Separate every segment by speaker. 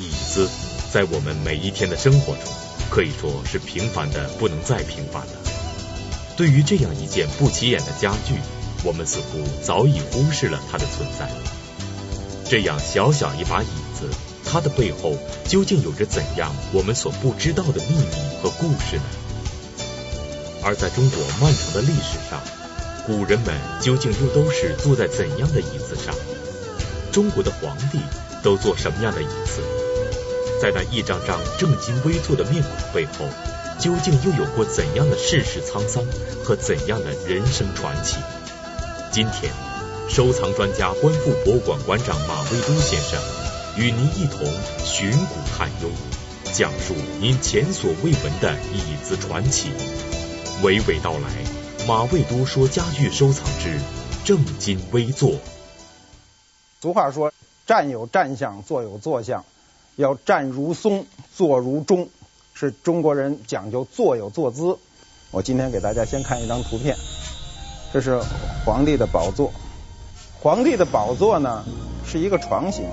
Speaker 1: 椅子，在我们每一天的生活中，可以说是平凡的不能再平凡了。对于这样一件不起眼的家具，我们似乎早已忽视了它的存在。这样小小一把椅子，它的背后究竟有着怎样我们所不知道的秘密和故事呢？而在中国漫长的历史上，古人们究竟又都是坐在怎样的椅子上？中国的皇帝都坐什么样的椅子？在那一张张正襟危坐的面孔背后，究竟又有过怎样的世事沧桑和怎样的人生传奇？今天，收藏专家、观复博物馆馆长马未都先生与您一同寻古探幽，讲述您前所未闻的椅子传奇。娓娓道来，马未都说家具收藏之正襟危坐。
Speaker 2: 俗话说，站有站相，坐有坐相，要站如松，坐如钟，是中国人讲究坐有坐姿。我今天给大家先看一张图片，这是皇帝的宝座。皇帝的宝座呢，是一个床形，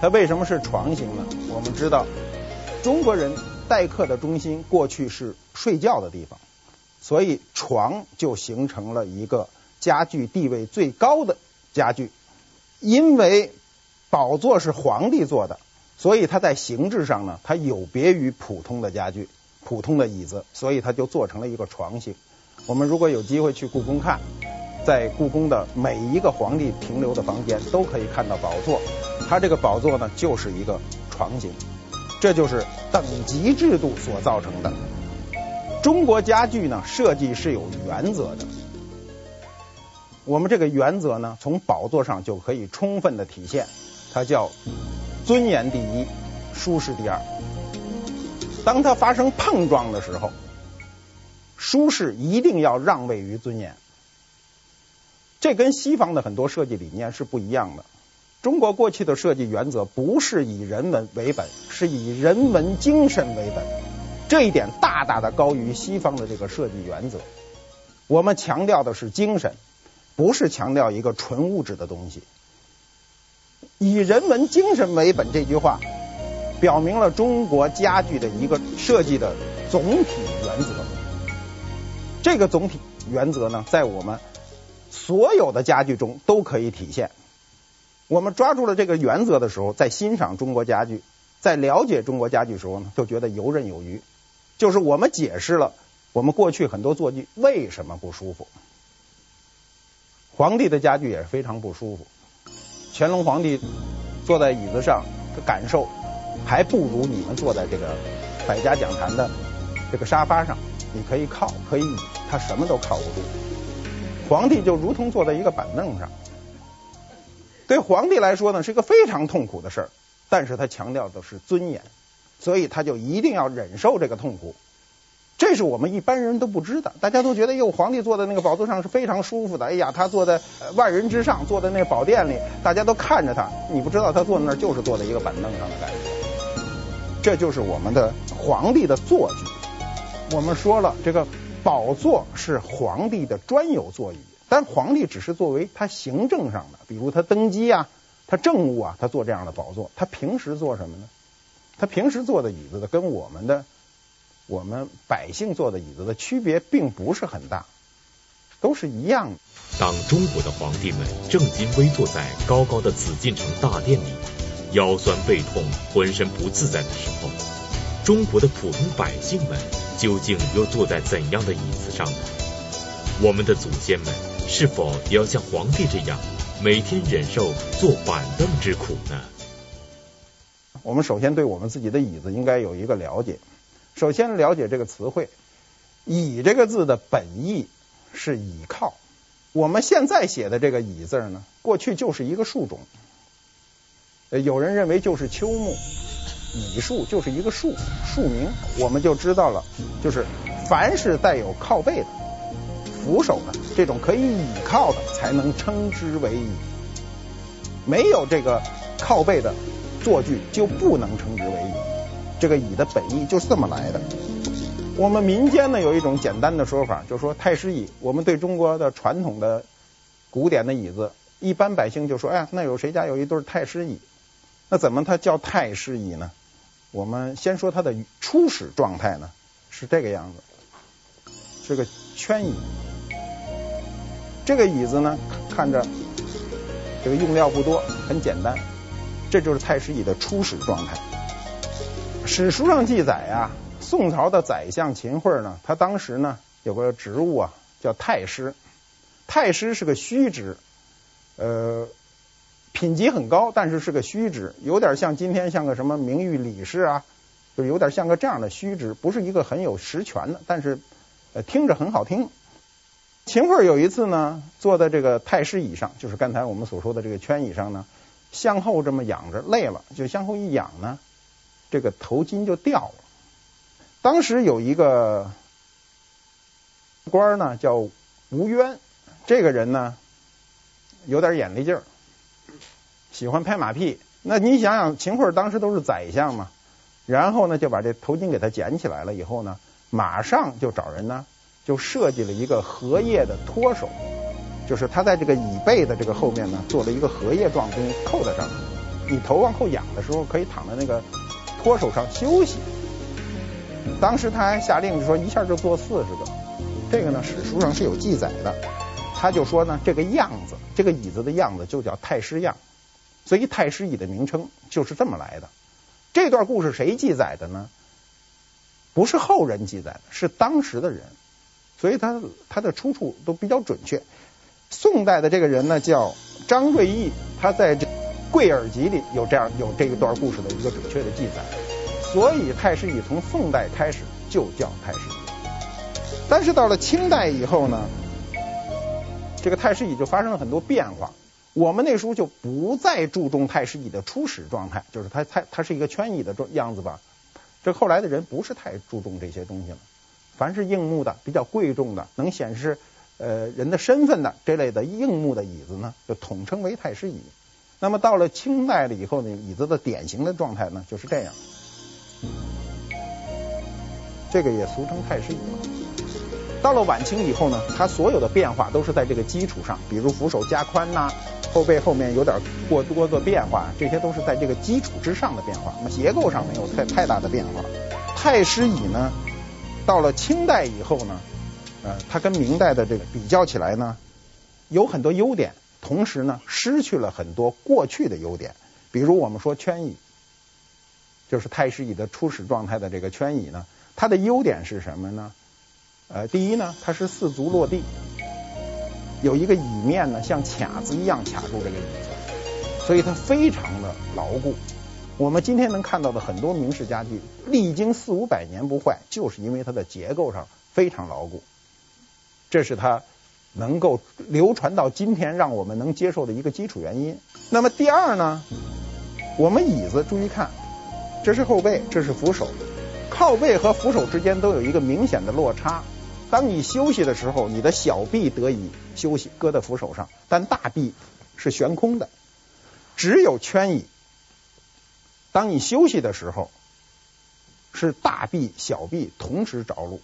Speaker 2: 它为什么是床形呢？我们知道，中国人待客的中心过去是睡觉的地方，所以床就形成了一个家具地位最高的家具。因为宝座是皇帝坐的，所以它在形制上呢，它有别于普通的家具、普通的椅子，所以它就做成了一个床形。我们如果有机会去故宫看。在故宫的每一个皇帝停留的房间都可以看到宝座，它这个宝座呢就是一个床形，这就是等级制度所造成的。中国家具呢设计是有原则的，我们这个原则呢从宝座上就可以充分的体现，它叫尊严第一，舒适第二。当它发生碰撞的时候，舒适一定要让位于尊严。这跟西方的很多设计理念是不一样的。中国过去的设计原则不是以人文为本，是以人文精神为本。这一点大大的高于西方的这个设计原则。我们强调的是精神，不是强调一个纯物质的东西。以人文精神为本这句话，表明了中国家具的一个设计的总体原则。这个总体原则呢，在我们。所有的家具中都可以体现。我们抓住了这个原则的时候，在欣赏中国家具，在了解中国家具时候呢，就觉得游刃有余。就是我们解释了我们过去很多坐具为什么不舒服。皇帝的家具也是非常不舒服。乾隆皇帝坐在椅子上的感受，还不如你们坐在这个百家讲坛的这个沙发上，你可以靠，可以倚，他什么都靠不住。皇帝就如同坐在一个板凳上，对皇帝来说呢，是一个非常痛苦的事儿，但是他强调的是尊严，所以他就一定要忍受这个痛苦。这是我们一般人都不知道，大家都觉得哟，皇帝坐在那个宝座上是非常舒服的，哎呀，他坐在万人之上，坐在那个宝殿里，大家都看着他，你不知道他坐在那儿就是坐在一个板凳上的感觉。这就是我们的皇帝的坐具。我们说了这个。宝座是皇帝的专有座椅，但皇帝只是作为他行政上的，比如他登基啊，他政务啊，他坐这样的宝座。他平时坐什么呢？他平时坐的椅子的跟我们的我们百姓坐的椅子的区别并不是很大，都是一样的。
Speaker 1: 当中国的皇帝们正襟危坐在高高的紫禁城大殿里，腰酸背痛、浑身不自在的时候，中国的普通百姓们。究竟又坐在怎样的椅子上呢？我们的祖先们是否也要像皇帝这样，每天忍受坐板凳之苦呢？
Speaker 2: 我们首先对我们自己的椅子应该有一个了解。首先了解这个词汇，“倚”这个字的本意是倚靠。我们现在写的这个“倚”字呢，过去就是一个树种。有人认为就是秋木。倚树就是一个树树名，我们就知道了，就是凡是带有靠背的、扶手的这种可以倚靠的，才能称之为倚。没有这个靠背的坐具，就不能称之为倚。这个椅的本意就是这么来的。我们民间呢有一种简单的说法，就说太师椅。我们对中国的传统的古典的椅子，一般百姓就说：“哎呀，那有谁家有一对太师椅？”那怎么它叫太师椅呢？我们先说它的初始状态呢，是这个样子，是个圈椅。这个椅子呢，看着这个用料不多，很简单，这就是太师椅的初始状态。史书上记载啊，宋朝的宰相秦桧呢，他当时呢有个职务啊，叫太师。太师是个虚职，呃，品级很高，但是是个虚职，有点像今天像个什么名誉理事啊，就有点像个这样的虚职，不是一个很有实权的，但是呃听着很好听。秦桧有一次呢，坐在这个太师椅上，就是刚才我们所说的这个圈椅上呢，向后这么仰着，累了就向后一仰呢，这个头巾就掉了。当时有一个官呢，叫吴渊，这个人呢有点眼力劲儿，喜欢拍马屁。那你想想，秦桧当时都是宰相嘛，然后呢就把这头巾给他捡起来了，以后呢，马上就找人呢。就设计了一个荷叶的托手，就是他在这个椅背的这个后面呢，做了一个荷叶状东西扣在上面。你头往后仰的时候，可以躺在那个托手上休息。当时他还下令就说，一下就坐四十个。这个呢，史书上是有记载的。他就说呢，这个样子，这个椅子的样子就叫太师样，所以太师椅的名称就是这么来的。这段故事谁记载的呢？不是后人记载的，是当时的人。所以他他的出处都比较准确。宋代的这个人呢叫张瑞义，他在这《贵耳集》里有这样有这一段故事的一个准确的记载。所以太师椅从宋代开始就叫太师椅。但是到了清代以后呢，这个太师椅就发生了很多变化。我们那时候就不再注重太师椅的初始状态，就是它它它是一个圈椅的状样子吧。这后来的人不是太注重这些东西了。凡是硬木的、比较贵重的、能显示呃人的身份的这类的硬木的椅子呢，就统称为太师椅。那么到了清代了以后呢，椅子的典型的状态呢就是这样，这个也俗称太师椅。到了晚清以后呢，它所有的变化都是在这个基础上，比如扶手加宽呐，后背后面有点过多的变化，这些都是在这个基础之上的变化，那么结构上没有太太大的变化。太师椅呢，到了清代以后呢，呃，它跟明代的这个比较起来呢，有很多优点，同时呢，失去了很多过去的优点。比如我们说圈椅，就是太师椅的初始状态的这个圈椅呢，它的优点是什么呢？呃，第一呢，它是四足落地，有一个椅面呢像卡子一样卡住这个椅子，所以它非常的牢固。我们今天能看到的很多明式家具，历经四五百年不坏，就是因为它的结构上非常牢固，这是它能够流传到今天，让我们能接受的一个基础原因。那么第二呢，我们椅子注意看，这是后背，这是扶手，靠背和扶手之间都有一个明显的落差。当你休息的时候，你的小臂得以休息，搁在扶手上，但大臂是悬空的，只有圈椅。当你休息的时候，是大臂、小臂同时着陆，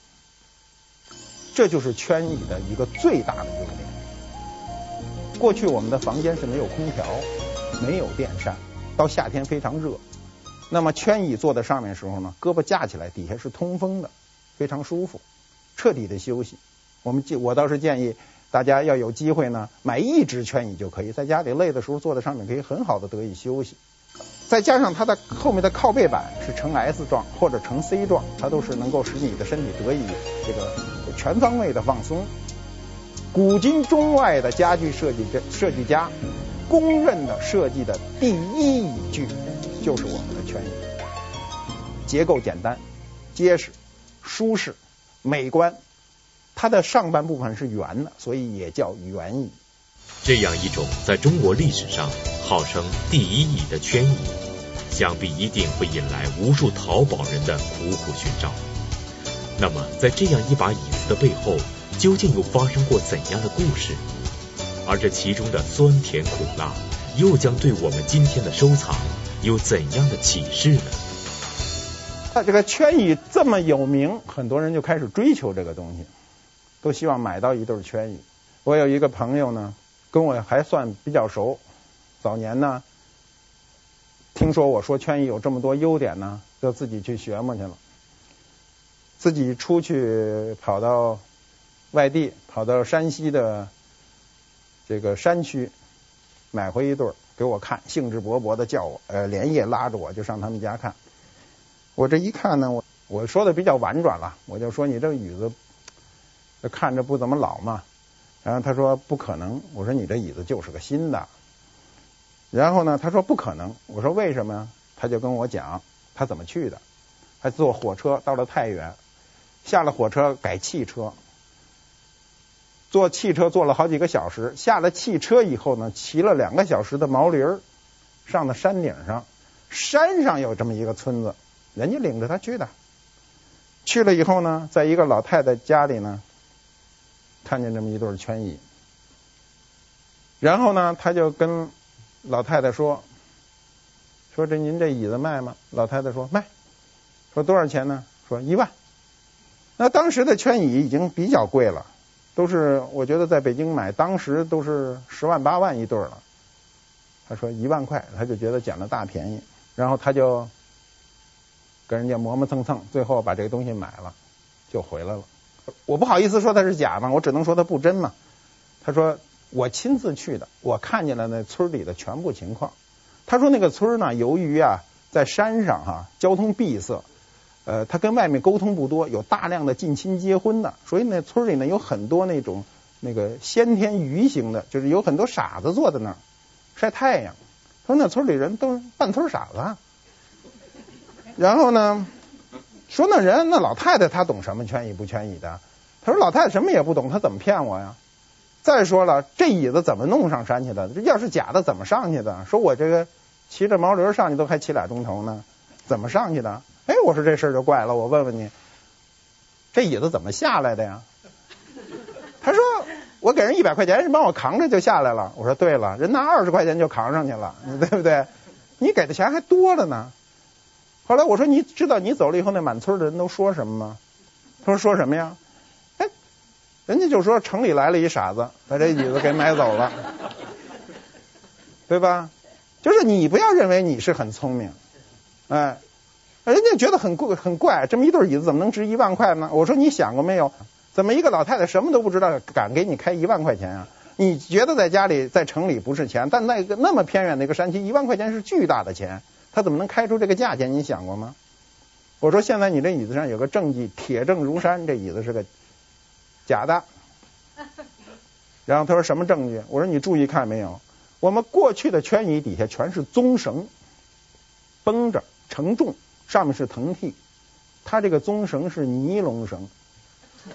Speaker 2: 这就是圈椅的一个最大的优点。过去我们的房间是没有空调、没有电扇，到夏天非常热，那么圈椅坐在上面的时候呢，胳膊架起来，底下是通风的，非常舒服，彻底的休息。我们建我倒是建议大家要有机会呢，买一只圈椅就可以，在家里累的时候坐在上面可以很好的得以休息。再加上它的后面的靠背板是呈 S 状或者呈 C 状，它都是能够使你的身体得以这个全方位的放松。古今中外的家具设计这设计家公认的设计的第一椅具就是我们的圈椅，结构简单、结实、舒适、美观。它的上半部分是圆的，所以也叫圆椅。
Speaker 1: 这样一种在中国历史上号称第一椅的圈椅，想必一定会引来无数淘宝人的苦苦寻找。那么，在这样一把椅子的背后，究竟又发生过怎样的故事？而这其中的酸甜苦辣，又将对我们今天的收藏有怎样的启示呢？
Speaker 2: 那这个圈椅这么有名，很多人就开始追求这个东西，都希望买到一对圈椅。我有一个朋友呢。跟我还算比较熟，早年呢，听说我说圈椅有这么多优点呢，就自己去学摸去了，自己出去跑到外地，跑到山西的这个山区，买回一对儿给我看，兴致勃勃的叫我，呃，连夜拉着我就上他们家看。我这一看呢，我我说的比较婉转了，我就说你这个椅子看着不怎么老嘛。然后他说不可能，我说你这椅子就是个新的。然后呢，他说不可能，我说为什么呀？他就跟我讲他怎么去的，他坐火车到了太原，下了火车改汽车，坐汽车坐了好几个小时，下了汽车以后呢，骑了两个小时的毛驴儿上到山顶上，山上有这么一个村子，人家领着他去的，去了以后呢，在一个老太太家里呢。看见这么一对圈椅，然后呢，他就跟老太太说：“说这您这椅子卖吗？”老太太说：“卖。”说多少钱呢？说一万。那当时的圈椅已经比较贵了，都是我觉得在北京买，当时都是十万八万一对了。他说一万块，他就觉得捡了大便宜，然后他就跟人家磨磨蹭蹭，最后把这个东西买了，就回来了。我不好意思说它是假嘛，我只能说它不真嘛。他说我亲自去的，我看见了那村里的全部情况。他说那个村呢，由于啊在山上哈、交通闭塞，呃，他跟外面沟通不多，有大量的近亲结婚的，所以那村里呢有很多那种那个先天愚型的，就是有很多傻子坐在那儿晒太阳。他说那村里人都半村傻子。然后呢？说那人那老太太她懂什么圈椅不圈椅的？他说老太太什么也不懂，她怎么骗我呀？再说了，这椅子怎么弄上山去的？这要是假的，怎么上去的？说我这个骑着毛驴上去都还骑俩钟头呢，怎么上去的？哎，我说这事儿就怪了，我问问你，这椅子怎么下来的呀？他说我给人一百块钱，人帮我扛着就下来了。我说对了，人拿二十块钱就扛上去了，对不对？你给的钱还多了呢。后来我说，你知道你走了以后那满村的人都说什么吗？他说说什么呀？哎，人家就说城里来了一傻子，把这椅子给买走了，对吧？就是你不要认为你是很聪明，哎，人家觉得很贵很怪，这么一对椅子怎么能值一万块呢？我说你想过没有？怎么一个老太太什么都不知道，敢给你开一万块钱啊？你觉得在家里在城里不是钱，但那个那么偏远的一个山区，一万块钱是巨大的钱。他怎么能开出这个价钱？你想过吗？我说现在你这椅子上有个证据，铁证如山，这椅子是个假的。然后他说什么证据？我说你注意看没有？我们过去的圈椅底下全是棕绳，绷着承重，上面是藤屉，他这个棕绳是尼龙绳，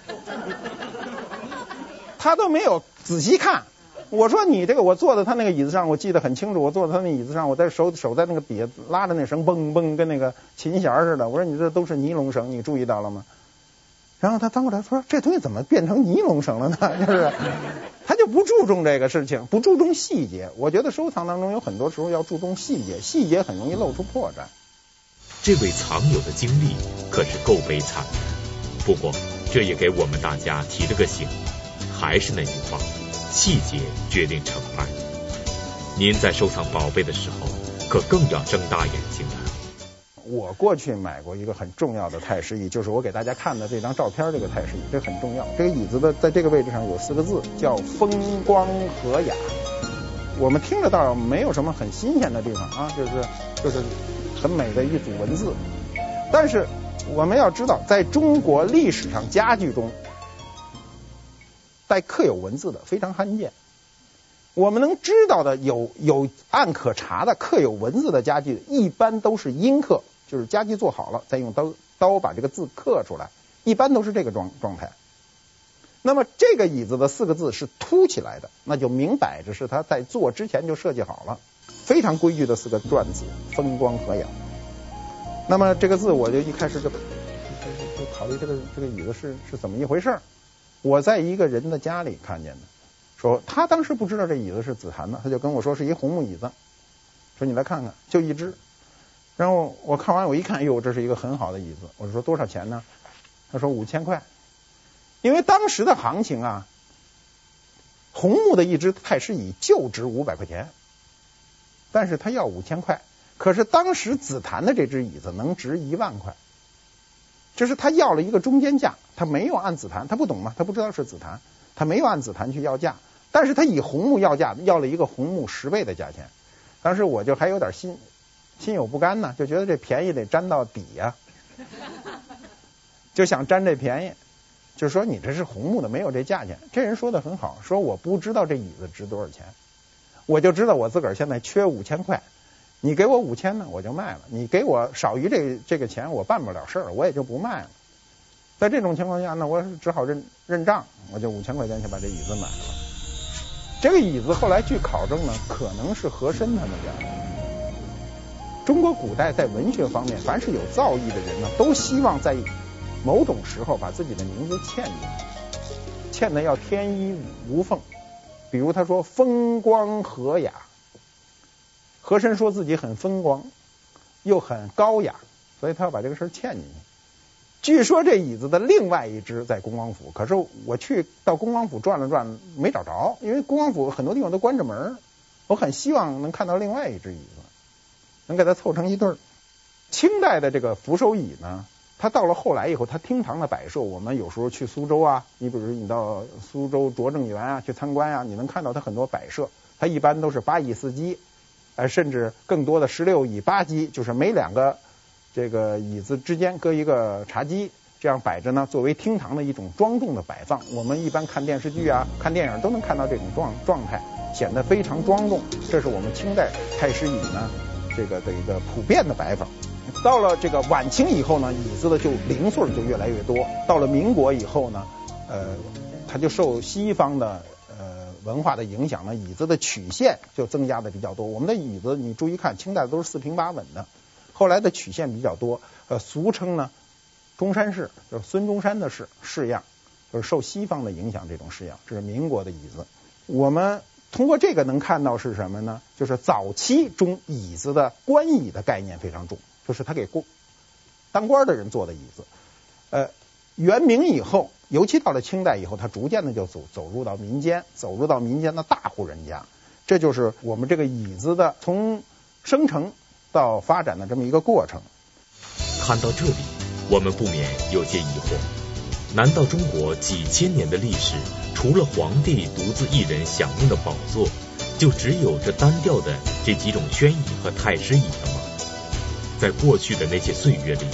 Speaker 2: 他都没有仔细看。我说你这个，我坐在他那个椅子上，我记得很清楚。我坐在他那椅子上，我在手手在那个底下拉着那绳，嘣嘣，跟那个琴弦似的。我说你这都是尼龙绳，你注意到了吗？然后他翻过来说：“这东西怎么变成尼龙绳了呢？” 就是他就不注重这个事情，不注重细节。我觉得收藏当中有很多时候要注重细节，细节很容易露出破绽。
Speaker 1: 这位藏友的经历可是够悲惨的，不过这也给我们大家提了个醒，还是那句话。细节决定成败。您在收藏宝贝的时候，可更要睁大眼睛了。
Speaker 2: 我过去买过一个很重要的太师椅，就是我给大家看的这张照片，这个太师椅，这很重要。这个椅子的在这个位置上有四个字，叫“风光和雅”。我们听着倒没有什么很新鲜的地方啊，就是就是很美的一组文字。但是我们要知道，在中国历史上家具中，带刻有文字的非常罕见，我们能知道的有有案可查的刻有文字的家具，一般都是阴刻，就是家具做好了再用刀刀把这个字刻出来，一般都是这个状状态。那么这个椅子的四个字是凸起来的，那就明摆着是他在做之前就设计好了，非常规矩的四个篆字，风光和雅。那么这个字我就一开始就就就考虑这个这个椅子是是怎么一回事儿。我在一个人的家里看见的，说他当时不知道这椅子是紫檀的，他就跟我说是一红木椅子，说你来看看，就一只。然后我看完我一看，哟，这是一个很好的椅子。我说多少钱呢？他说五千块。因为当时的行情啊，红木的一只太师椅就值五百块钱，但是他要五千块。可是当时紫檀的这只椅子能值一万块，就是他要了一个中间价，他没有按紫檀，他不懂嘛，他不知道是紫檀，他没有按紫檀去要价，但是他以红木要价，要了一个红木十倍的价钱。当时我就还有点心心有不甘呢，就觉得这便宜得占到底呀、就想占这便宜，就说你这是红木的，没有这价钱。这人说的很好，说我不知道这椅子值多少钱，我就知道我自个儿现在缺五千块。你给我五千呢，我就卖了；你给我少于这这个钱，我办不了事儿，我也就不卖了。在这种情况下呢，我只好认认账，我就五千块钱就把这椅子买了。这个椅子后来据考证呢，可能是和珅他们家的。中国古代在文学方面，凡是有造诣的人呢，都希望在某种时候把自己的名字嵌进去，嵌的要天衣无缝。比如他说风光和雅。和珅说自己很风光，又很高雅，所以他要把这个事儿嵌进去。据说这椅子的另外一只在恭王府，可是我去到恭王府转了转，没找着，因为恭王府很多地方都关着门。我很希望能看到另外一只椅子，能给它凑成一对儿。清代的这个扶手椅呢，它到了后来以后，它厅堂的摆设，我们有时候去苏州啊，你比如你到苏州拙政园啊去参观啊，你能看到它很多摆设，它一般都是八椅四机。呃，甚至更多的十六椅八机，就是每两个这个椅子之间搁一个茶几，这样摆着呢，作为厅堂的一种庄重的摆放。我们一般看电视剧啊、看电影都能看到这种状状态，显得非常庄重。这是我们清代太师椅呢，这个的一个普遍的摆法。到了这个晚清以后呢，椅子的就零碎就越来越多。到了民国以后呢，呃，它就受西方的呃。文化的影响呢，椅子的曲线就增加的比较多。我们的椅子，你注意看，清代都是四平八稳的，后来的曲线比较多，呃，俗称呢中山式，就是孙中山的式式样，就是受西方的影响这种式样。这是民国的椅子。我们通过这个能看到是什么呢？就是早期中椅子的官椅的概念非常重，就是他给官当官的人坐的椅子。呃，元明以后。尤其到了清代以后，它逐渐的就走走入到民间，走入到民间的大户人家，这就是我们这个椅子的从生成到发展的这么一个过程。
Speaker 1: 看到这里，我们不免有些疑惑：难道中国几千年的历史，除了皇帝独自一人享用的宝座，就只有这单调的这几种宣椅和太师椅了吗？在过去的那些岁月里，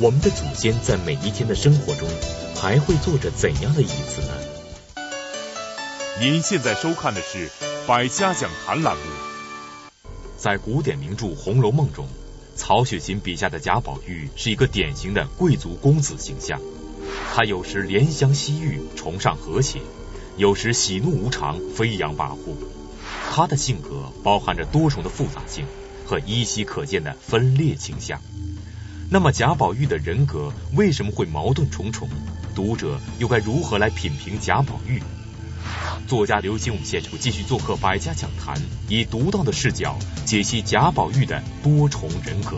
Speaker 1: 我们的祖先在每一天的生活中。还会坐着怎样的椅子呢？
Speaker 3: 您现在收看的是《百家讲坛》栏目。
Speaker 1: 在古典名著《红楼梦》中，曹雪芹笔下的贾宝玉是一个典型的贵族公子形象。他有时怜香惜玉，崇尚和谐；有时喜怒无常，飞扬跋扈。他的性格包含着多重的复杂性和依稀可见的分裂倾向。那么贾宝玉的人格为什么会矛盾重重？读者又该如何来品评贾宝玉？作家刘心武先生继续做客百家讲坛，以独到的视角解析贾宝玉的多重人格。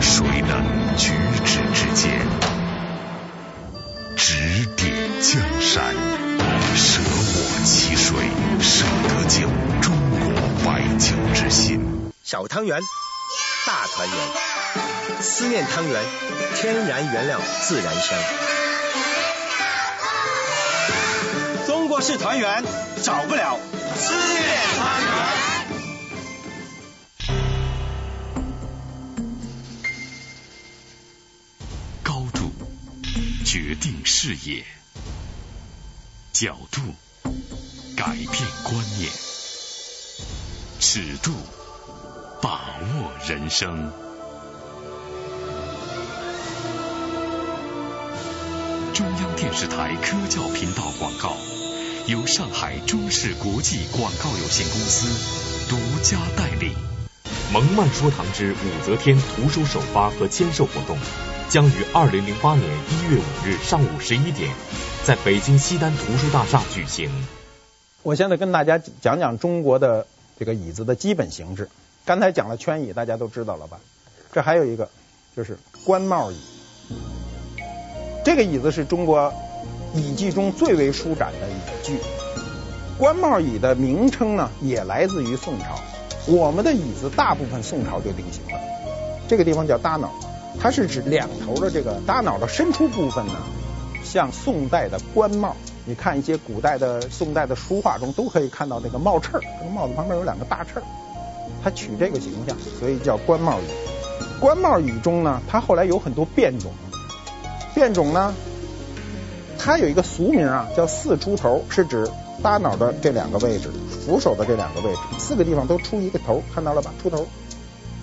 Speaker 4: 谁能举止之间，指点江山，
Speaker 5: 小汤圆，大团圆。思念汤圆，天然原料自然香。
Speaker 6: 中国式团圆，少不了思念汤圆。
Speaker 4: 高度决定视野，角度改变观念，尺度把握人生。中央电视台科教频道广告，由上海中视国际广告有限公司独家代理。
Speaker 1: 蒙曼说堂之武则天图书首发和签售活动，将于二零零八年一月五日上午十一点，在北京西单图书大厦举行。
Speaker 2: 我现在跟大家讲讲中国的这个椅子的基本形制。刚才讲了圈椅，大家都知道了吧？这还有一个就是官帽椅。这个椅子是中国椅具中最为舒展的椅具，官帽椅的名称呢，也来自于宋朝。我们的椅子大部分宋朝就定型了。这个地方叫搭脑，它是指两头的这个搭脑的伸出部分呢，像宋代的官帽。你看一些古代的宋代的书画中，都可以看到那个帽翅，这个帽子旁边有两个大翅，它取这个形象，所以叫官帽椅。官帽椅中呢，它后来有很多变种，变种呢，它有一个俗名啊，叫四出头，是指。搭脑的这两个位置，扶手的这两个位置，四个地方都出一个头，看到了吧？出头。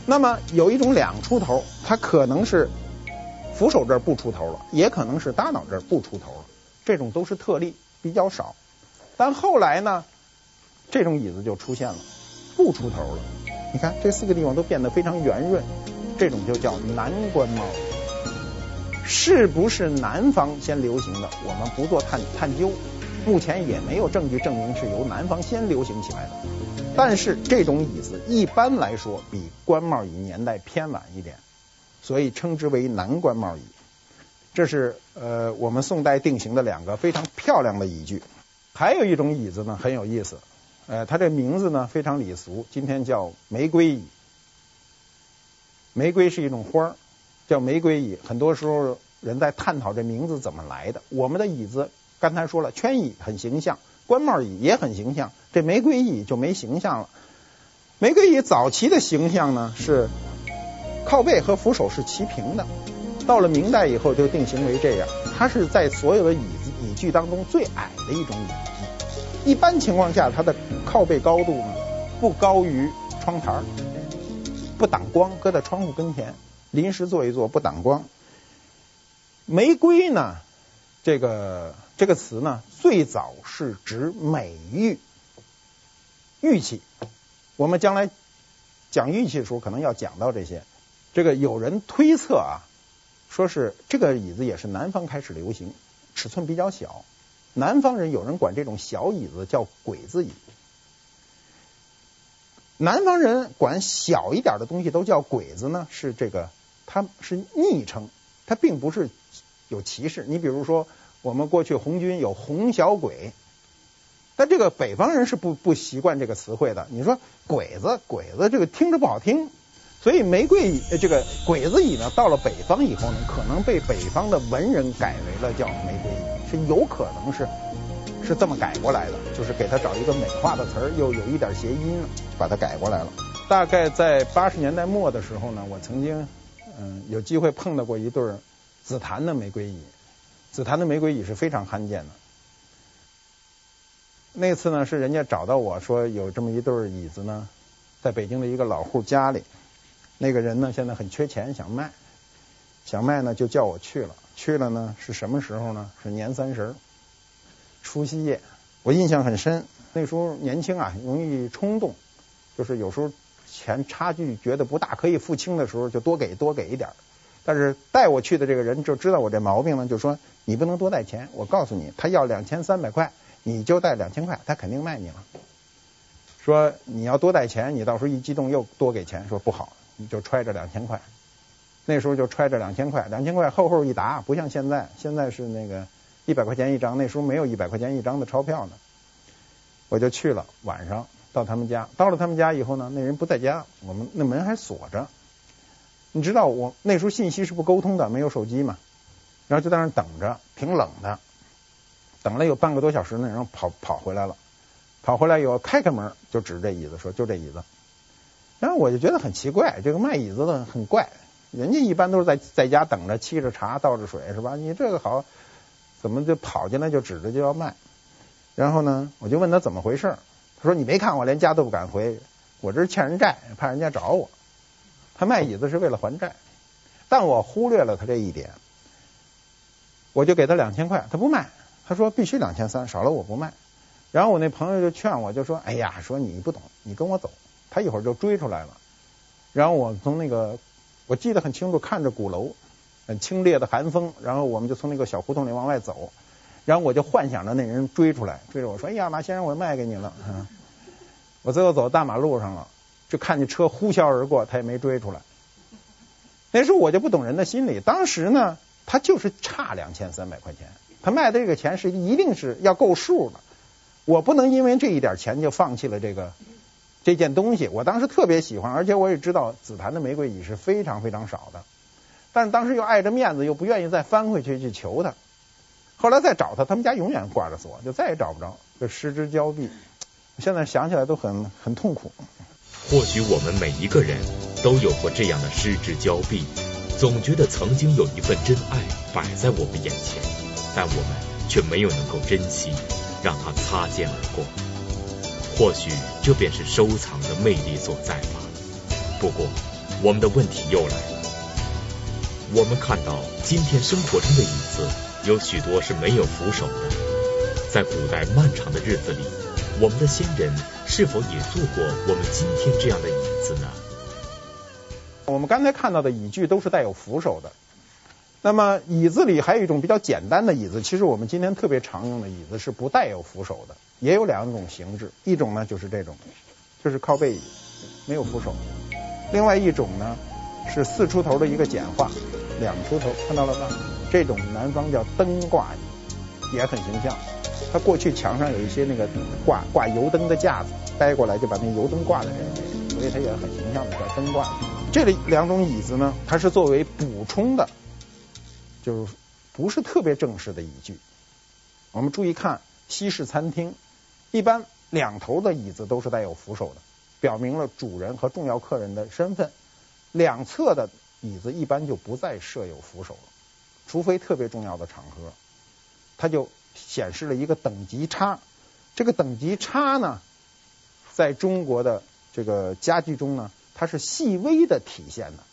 Speaker 2: 那么有一种两出头，它可能是扶手这儿不出头了，也可能是搭脑这儿不出头了。这种都是特例，比较少。但后来呢，这种椅子就出现了，不出头了。你看这四个地方都变得非常圆润，这种就叫南官帽。是不是南方先流行的？我们不做探探究。目前也没有证据证明是由南方先流行起来的，但是这种椅子一般来说比官帽椅年代偏晚一点，所以称之为南官帽椅。这是呃我们宋代定型的两个非常漂亮的椅具。还有一种椅子呢很有意思，呃它这名字呢非常礼俗，今天叫玫瑰椅。玫瑰是一种花儿，叫玫瑰椅。很多时候人在探讨这名字怎么来的。我们的椅子。刚才说了，圈椅很形象，官帽椅也很形象，这玫瑰椅就没形象了。玫瑰椅早期的形象呢是靠背和扶手是齐平的，到了明代以后就定型为这样。它是在所有的椅子椅具当中最矮的一种椅子，一般情况下它的靠背高度呢不高于窗台，不挡光，搁在窗户跟前，临时坐一坐不挡光。玫瑰呢？这个这个词呢，最早是指美玉、玉器。我们将来讲玉器的时候，可能要讲到这些。这个有人推测啊，说是这个椅子也是南方开始流行，尺寸比较小。南方人有人管这种小椅子叫鬼子椅。南方人管小一点的东西都叫鬼子呢，是这个，它是昵称，它并不是。有歧视，你比如说，我们过去红军有红小鬼，但这个北方人是不不习惯这个词汇的。你说鬼子，鬼子这个听着不好听，所以玫瑰这个鬼子椅呢，到了北方以后呢，可能被北方的文人改为了叫玫瑰椅，是有可能是是这么改过来的，就是给他找一个美化的词儿，又有一点谐音，把它改过来了。大概在八十年代末的时候呢，我曾经嗯有机会碰到过一对儿。紫檀的玫瑰椅，紫檀的玫瑰椅是非常罕见的。那次呢，是人家找到我说有这么一对椅子呢，在北京的一个老户家里，那个人呢现在很缺钱，想卖，想卖呢就叫我去了。去了呢是什么时候呢？是年三十，除夕夜。我印象很深，那时候年轻啊，容易冲动，就是有时候钱差距觉得不大，可以付清的时候就多给多给一点。但是带我去的这个人就知道我这毛病呢，就说你不能多带钱。我告诉你，他要两千三百块，你就带两千块，他肯定卖你了。说你要多带钱，你到时候一激动又多给钱，说不好，你就揣着两千块。那时候就揣着两千块，两千块厚厚一沓，不像现在，现在是那个一百块钱一张，那时候没有一百块钱一张的钞票呢。我就去了，晚上到他们家，到了他们家以后呢，那人不在家，我们那门还锁着。你知道我那时候信息是不沟通的，没有手机嘛，然后就在那等着，挺冷的，等了有半个多小时呢，然后跑跑回来了，跑回来以后开开门就指着这椅子说就这椅子，然后我就觉得很奇怪，这个卖椅子的很怪，人家一般都是在在家等着沏着茶倒着水是吧？你这个好，怎么就跑进来就指着就要卖？然后呢，我就问他怎么回事，他说你没看我连家都不敢回，我这是欠人债，怕人家找我。他卖椅子是为了还债，但我忽略了他这一点，我就给他两千块，他不卖，他说必须两千三，少了我不卖。然后我那朋友就劝我，就说：“哎呀，说你不懂，你跟我走。”他一会儿就追出来了。然后我从那个，我记得很清楚，看着鼓楼，很清冽的寒风，然后我们就从那个小胡同里往外走。然后我就幻想着那人追出来，追着我说：“哎呀，马先生，我卖给你了。”我最后走到大马路上了。就看见车呼啸而过，他也没追出来。那时候我就不懂人的心理。当时呢，他就是差两千三百块钱，他卖的这个钱是一定是要够数的。我不能因为这一点钱就放弃了这个这件东西。我当时特别喜欢，而且我也知道紫檀的玫瑰椅是非常非常少的，但是当时又碍着面子，又不愿意再翻回去去求他。后来再找他，他们家永远挂着锁，就再也找不着，就失之交臂。现在想起来都很很痛苦。
Speaker 1: 或许我们每一个人都有过这样的失之交臂，总觉得曾经有一份真爱摆在我们眼前，但我们却没有能够珍惜，让它擦肩而过。或许这便是收藏的魅力所在吧。不过，我们的问题又来了。我们看到今天生活中的椅子，有许多是没有扶手的。在古代漫长的日子里，我们的先人是否也坐过我们今天这样的椅子呢？
Speaker 2: 我们刚才看到的椅具都是带有扶手的。那么椅子里还有一种比较简单的椅子，其实我们今天特别常用的椅子是不带有扶手的，也有两种形制。一种呢就是这种，就是靠背椅，没有扶手。另外一种呢是四出头的一个简化，两出头，看到了吧？这种南方叫灯挂椅，也很形象。它过去墙上有一些那个挂挂油灯的架子，掰过来就把那油灯挂在这里，所以它也很形象的叫灯挂椅。这里两种椅子呢，它是作为补充的，就是不是特别正式的椅具。我们注意看西式餐厅，一般两头的椅子都是带有扶手的，表明了主人和重要客人的身份。两侧的椅子一般就不再设有扶手了，除非特别重要的场合，它就显示了一个等级差。这个等级差呢，在中国的这个家具中呢，它是细微的体现的。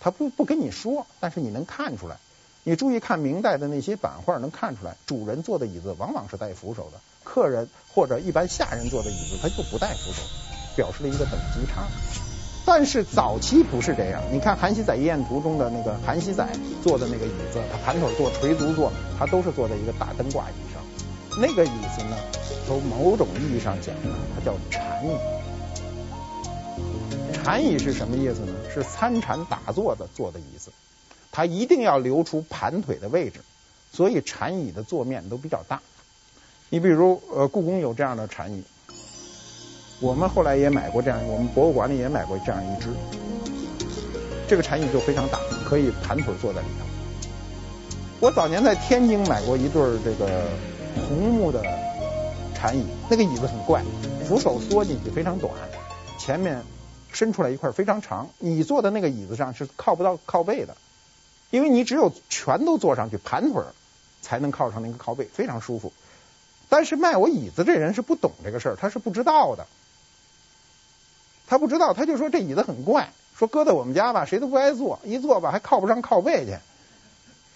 Speaker 2: 它不不跟你说，但是你能看出来。你注意看明代的那些版画，能看出来，主人坐的椅子往往是带扶手的，客人或者一般下人坐的椅子，它就不带扶手，表示了一个等级差。但是早期不是这样，你看《韩熙载夜宴图》中的那个韩熙载坐的那个椅子，他盘腿坐、垂足坐，他都是坐在一个大灯挂椅上。那个椅子呢，从某种意义上讲呢，它叫禅椅。禅椅是什么意思呢？是参禅打坐的坐的椅子，它一定要留出盘腿的位置，所以禅椅的坐面都比较大。你比如呃，故宫有这样的禅椅。我们后来也买过这样，我们博物馆里也买过这样一只。这个禅椅就非常大，可以盘腿坐在里头。我早年在天津买过一对这个红木的禅椅，那个椅子很怪，扶手缩进去非常短，前面伸出来一块非常长。你坐的那个椅子上是靠不到靠背的，因为你只有全都坐上去盘腿才能靠上那个靠背，非常舒服。但是卖我椅子这人是不懂这个事儿，他是不知道的。他不知道，他就说这椅子很怪，说搁在我们家吧，谁都不爱坐，一坐吧还靠不上靠背去。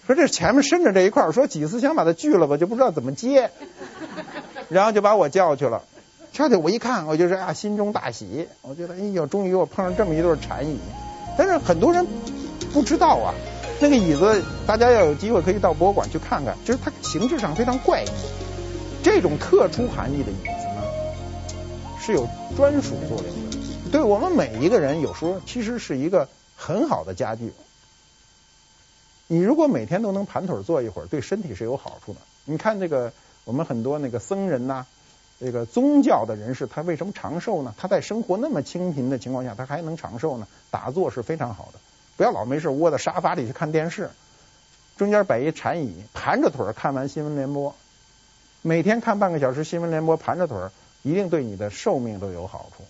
Speaker 2: 说这前面伸着这一块，说几次想把它锯了吧，就不知道怎么接，然后就把我叫去了。叫去我一看，我就说啊，心中大喜，我觉得哎呦，终于我碰上这么一对禅椅。但是很多人不知道啊，那个椅子大家要有机会可以到博物馆去看看，就是它形制上非常怪异。这种特殊含义的椅子呢，是有专属作用的。对我们每一个人，有时候其实是一个很好的家具。你如果每天都能盘腿坐一会儿，对身体是有好处的。你看这个，我们很多那个僧人呐，这个宗教的人士，他为什么长寿呢？他在生活那么清贫的情况下，他还能长寿呢？打坐是非常好的，不要老没事窝在沙发里去看电视，中间摆一禅椅，盘着腿看完新闻联播，每天看半个小时新闻联播，盘着腿儿，一定对你的寿命都有好处。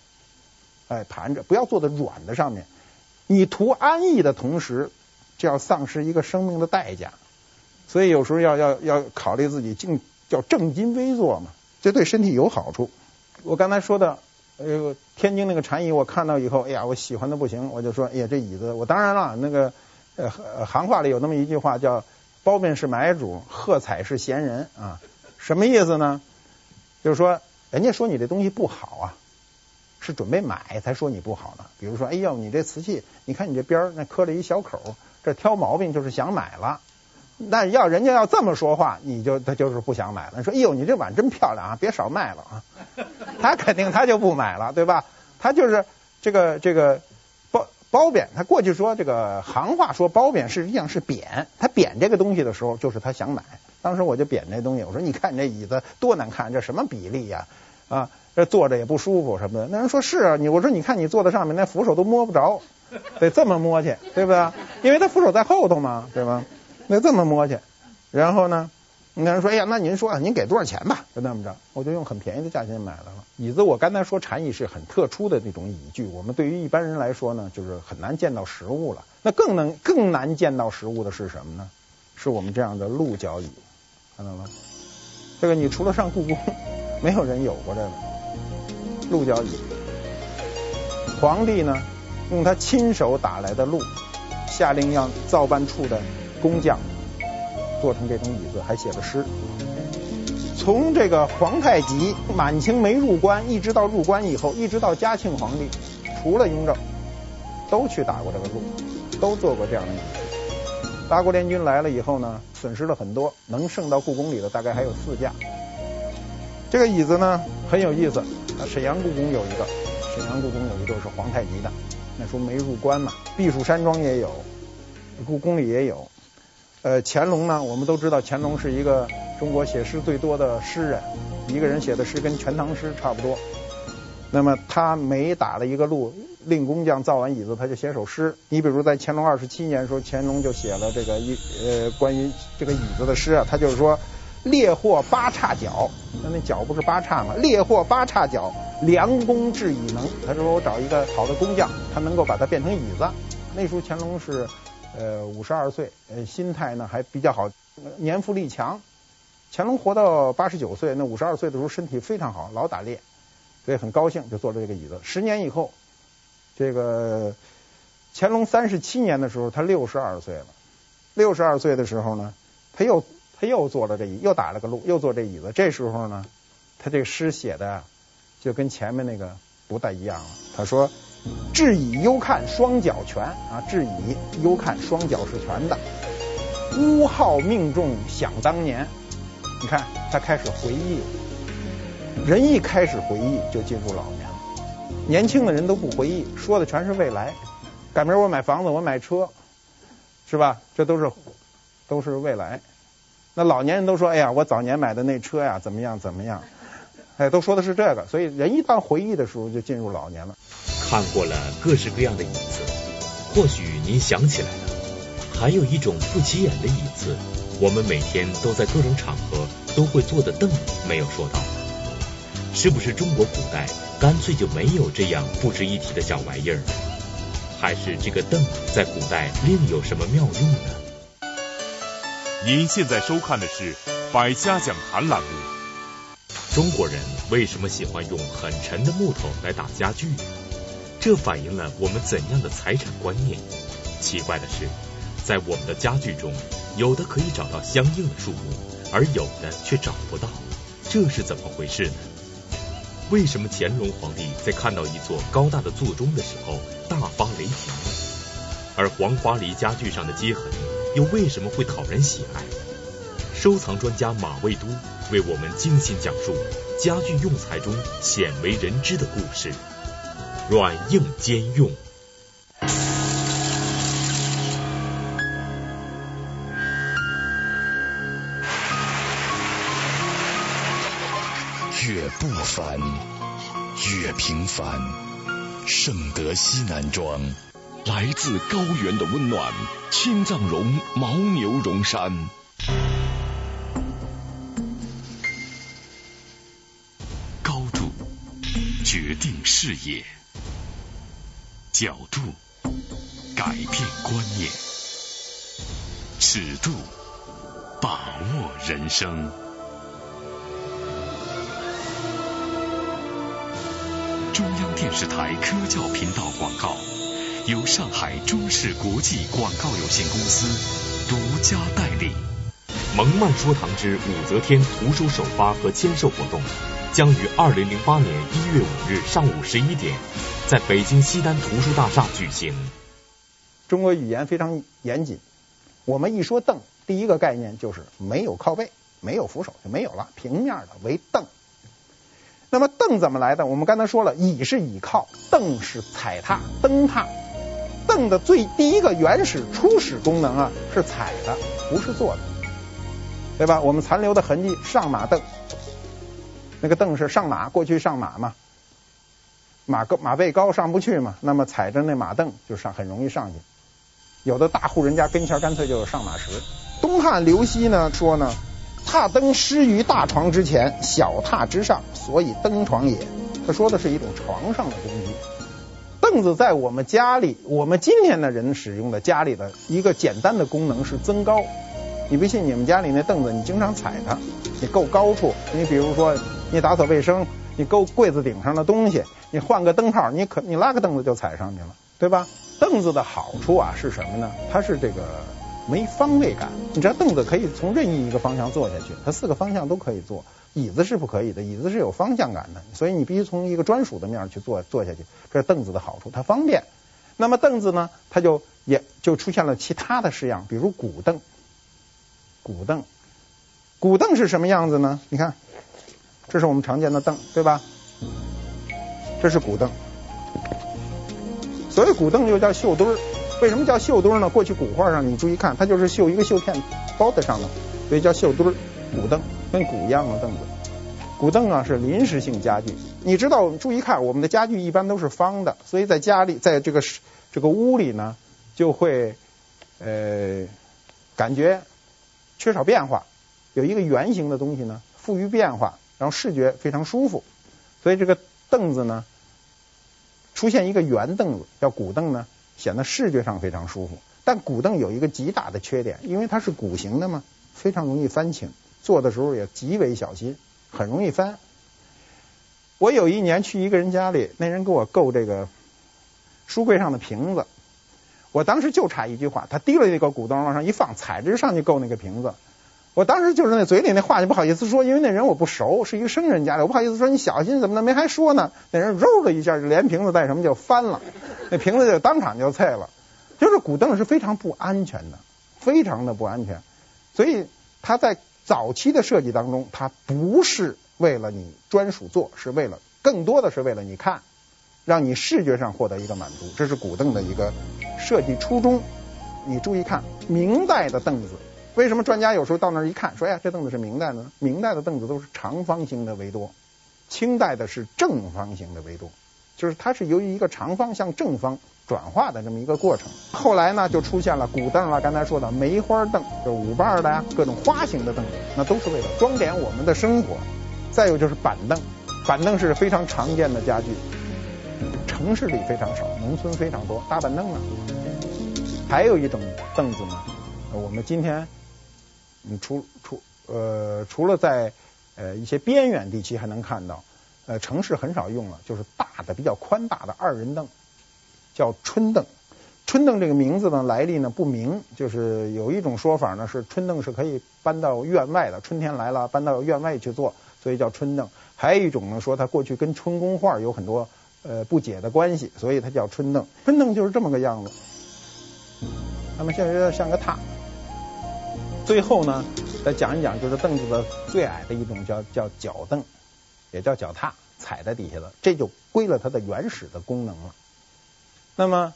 Speaker 2: 哎，盘着，不要坐在软的上面。你图安逸的同时，就要丧失一个生命的代价。所以有时候要要要考虑自己正叫正襟危坐嘛，这对身体有好处。我刚才说的，呃，天津那个禅椅，我看到以后，哎呀，我喜欢的不行，我就说，哎呀，这椅子，我当然了，那个呃，行话里有那么一句话叫“褒贬是买主，喝彩是闲人”啊，什么意思呢？就是说，人家说你这东西不好啊。是准备买才说你不好呢。比如说，哎呦，你这瓷器，你看你这边那磕了一小口，这挑毛病就是想买了。那要人家要这么说话，你就他就是不想买了。说，哎呦，你这碗真漂亮啊，别少卖了啊。他肯定他就不买了，对吧？他就是这个这个褒褒贬，他过去说这个行话说褒贬实际上是贬，他贬这个东西的时候，就是他想买。当时我就贬这东西，我说你看你这椅子多难看，这什么比例呀？啊，这坐着也不舒服什么的。那人说是啊，你我说你看你坐在上面，那扶手都摸不着，得这么摸去，对不对？因为他扶手在后头嘛，对吧？那这么摸去。然后呢，那人说，哎呀，那您说啊您给多少钱吧？就那么着，我就用很便宜的价钱买来了椅子。我刚才说禅椅是很特殊的那种椅具，我们对于一般人来说呢，就是很难见到实物了。那更能更难见到实物的是什么呢？是我们这样的鹿角椅，看到吗？这个你除了上故宫。没有人有过这个鹿角椅。皇帝呢，用他亲手打来的鹿，下令让造办处的工匠做成这种椅子，还写了诗。从这个皇太极满清没入关，一直到入关以后，一直到嘉庆皇帝，除了雍正，都去打过这个鹿，都做过这样的椅子。八国联军来了以后呢，损失了很多，能剩到故宫里的大概还有四架。这个椅子呢很有意思，沈阳故宫有一个，沈阳故宫有一个是皇太极的，那时候没入关嘛，避暑山庄也有，故宫里也有。呃，乾隆呢，我们都知道乾隆是一个中国写诗最多的诗人，一个人写的诗跟《全唐诗》差不多。那么他每打了一个路，令工匠造完椅子，他就写首诗。你比如在乾隆二十七年的时候，乾隆就写了这个一呃关于这个椅子的诗啊，他就是说。猎获八叉角，那那脚不是八叉吗？猎获八叉角，良工制椅能。他说我找一个好的工匠，他能够把它变成椅子。那时候乾隆是呃五十二岁，呃心态呢还比较好，年富力强。乾隆活到八十九岁，那五十二岁的时候身体非常好，老打猎，所以很高兴就做了这个椅子。十年以后，这个乾隆三十七年的时候，他六十二岁了。六十二岁的时候呢，他又。他又坐了这椅，又打了个鹿，又坐这椅子。这时候呢，他这个诗写的就跟前面那个不大一样了。他说：“制椅优看双脚全啊，制椅优看双脚是全的。乌号命中想当年，你看他开始回忆。人一开始回忆就进入老年。年轻的人都不回忆，说的全是未来。赶明儿我买房子，我买车，是吧？这都是都是未来。”那老年人都说：“哎呀，我早年买的那车呀，怎么样怎么样？”哎，都说的是这个。所以人一旦回忆的时候，就进入老年了。
Speaker 1: 看过了各式各样的椅子，或许您想起来了，还有一种不起眼的椅子，我们每天都在各种场合都会坐的凳，没有说到。是不是中国古代干脆就没有这样不值一提的小玩意儿？还是这个凳在古代另有什么妙用呢？
Speaker 3: 您现在收看的是《百家讲坛》栏目。
Speaker 1: 中国人为什么喜欢用很沉的木头来打家具？这反映了我们怎样的财产观念？奇怪的是，在我们的家具中，有的可以找到相应的树木，而有的却找不到，这是怎么回事呢？为什么乾隆皇帝在看到一座高大的座钟的时候大发雷霆，而黄花梨家具上的接痕？又为什么会讨人喜爱？收藏专家马未都为我们精心讲述家具用材中鲜为人知的故事。软硬兼用，
Speaker 4: 不凡，越平凡。圣德西南庄。来自高原的温暖，青藏绒牦牛绒衫。高度决定视野，角度改变观念，尺度把握人生。中央电视台科教频道广告。由上海中视国际广告有限公司独家代理。
Speaker 1: 蒙曼说堂之武则天图书首发和签售活动将于二零零八年一月五日上午十一点在北京西单图书大厦举行。
Speaker 2: 中国语言非常严谨，我们一说凳，第一个概念就是没有靠背，没有扶手就没有了，平面的为凳。那么凳怎么来的？我们刚才说了，椅是倚靠，凳是踩踏、蹬踏。凳的最第一个原始初始功能啊，是踩的，不是坐的。对吧？我们残留的痕迹，上马凳，那个凳是上马，过去上马嘛，马高马背高上不去嘛，那么踩着那马凳就上很容易上去。有的大户人家跟前干脆就有上马石。东汉刘熙呢说呢，踏鐙施于大床之前，小榻之上，所以登床也。他说的是一种床上的工具。凳子在我们家里，我们今天的人使用的家里的一个简单的功能是增高。你不信，你们家里那凳子，你经常踩它，你够高处。你比如说，你打扫卫生，你够柜子顶上的东西，你换个灯泡，你可你拉个凳子就踩上去了，对吧？凳子的好处啊是什么呢？它是这个没方位感。你知道凳子可以从任意一个方向坐下去，它四个方向都可以坐。椅子是不可以的，椅子是有方向感的，所以你必须从一个专属的面去坐坐下去。这是凳子的好处，它方便。那么凳子呢，它就也就出现了其他的式样，比如古凳。古凳，古凳是什么样子呢？你看，这是我们常见的凳，对吧？这是古凳。所以古凳又叫绣墩儿，为什么叫绣墩儿呢？过去古画上你注意看，它就是绣一个绣片包在上头，所以叫绣墩儿。古凳跟鼓一样的凳子，古凳啊是临时性家具。你知道，我们注意看，我们的家具一般都是方的，所以在家里，在这个这个屋里呢，就会呃感觉。缺少变化，有一个圆形的东西呢，富于变化，然后视觉非常舒服。所以这个凳子呢，出现一个圆凳子叫古凳呢，显得视觉上非常舒服。但古凳有一个极大的缺点，因为它是鼓形的嘛，非常容易翻倾，坐的时候也极为小心，很容易翻。我有一年去一个人家里，那人给我够这个书柜上的瓶子。我当时就差一句话，他提了一个古凳往上一放，踩着上去够那个瓶子。我当时就是那嘴里那话就不好意思说，因为那人我不熟，是一个生人家里，我不好意思说你小心怎么的，没还说呢。那人揉了一下，连瓶子带什么就翻了，那瓶子就当场就碎了。就是古凳是非常不安全的，非常的不安全。所以它在早期的设计当中，它不是为了你专属坐，是为了更多的是为了你看。让你视觉上获得一个满足，这是古凳的一个设计初衷。你注意看，明代的凳子，为什么专家有时候到那儿一看，说呀，这凳子是明代的呢？明代的凳子都是长方形的为多，清代的是正方形的为多，就是它是由于一个长方向正方转化的这么一个过程。后来呢，就出现了古凳了，刚才说的梅花凳，就五瓣的呀，各种花形的凳子，那都是为了装点我们的生活。再有就是板凳，板凳是非常常见的家具。城市里非常少，农村非常多。大板凳呢，还有一种凳子呢，我们今天，嗯，除除呃，除了在呃一些边远地区还能看到，呃，城市很少用了，就是大的比较宽大的二人凳，叫春凳。春凳这个名字呢，来历呢不明，就是有一种说法呢是春凳是可以搬到院外的，春天来了搬到院外去坐，所以叫春凳。还有一种呢说它过去跟春宫画有很多。呃，不解的关系，所以它叫春凳。春凳就是这么个样子。那么现在有点像个榻。最后呢，再讲一讲，就是凳子的最矮的一种叫叫脚凳，也叫脚踏，踩在底下的，这就归了它的原始的功能了。那么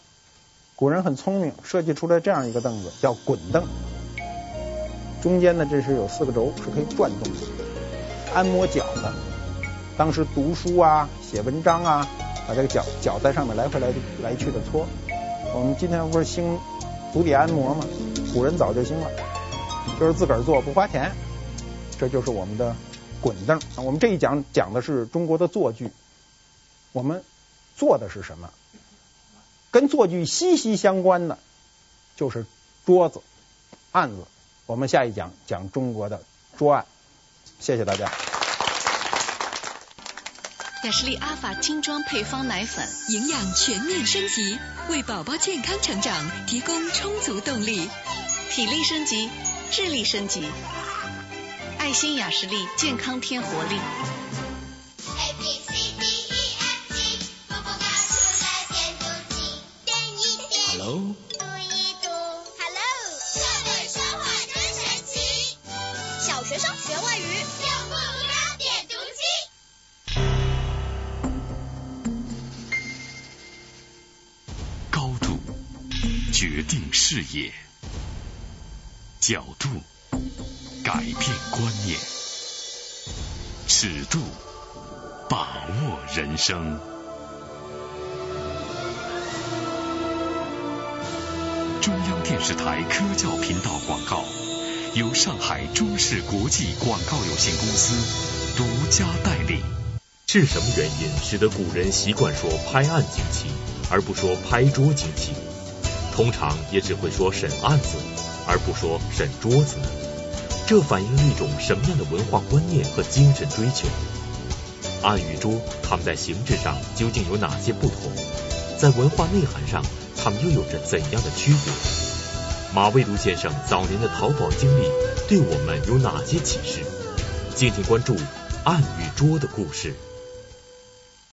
Speaker 2: 古人很聪明，设计出来这样一个凳子，叫滚凳。中间呢，这是有四个轴，是可以转动的，按摩脚的。当时读书啊，写文章啊。把这个脚脚在上面来回来来去的搓，我们今天不是兴足底按摩吗？古人早就兴了，就是自个儿做不花钱，这就是我们的滚凳。我们这一讲讲的是中国的坐具，我们坐的是什么？跟坐具息息相关的就是桌子、案子。我们下一讲讲中国的桌案。谢谢大家。
Speaker 7: 雅士利阿法精装配方奶粉，营养全面升级，为宝宝健康成长提供充足动力，体力升级，智力升级。爱心雅士利健康添活力。A B C D E F G，宝宝搞出来点读机，点一点，Hello，读一读，Hello，这对说话真神奇。小学生学外语。决定视野，角度
Speaker 4: 改变观念，尺度把握人生。中央电视台科教频道广告，由上海中视国际广告有限公司独家代理。
Speaker 1: 是什么原因使得古人习惯说拍案惊奇，而不说拍桌惊奇？通常也只会说审案子，而不说审桌子呢？这反映了一种什么样的文化观念和精神追求？案与桌，它们在形制上究竟有哪些不同？在文化内涵上，它们又有着怎样的区别？马未都先生早年的淘宝经历对我们有哪些启示？敬请关注案与桌的故事。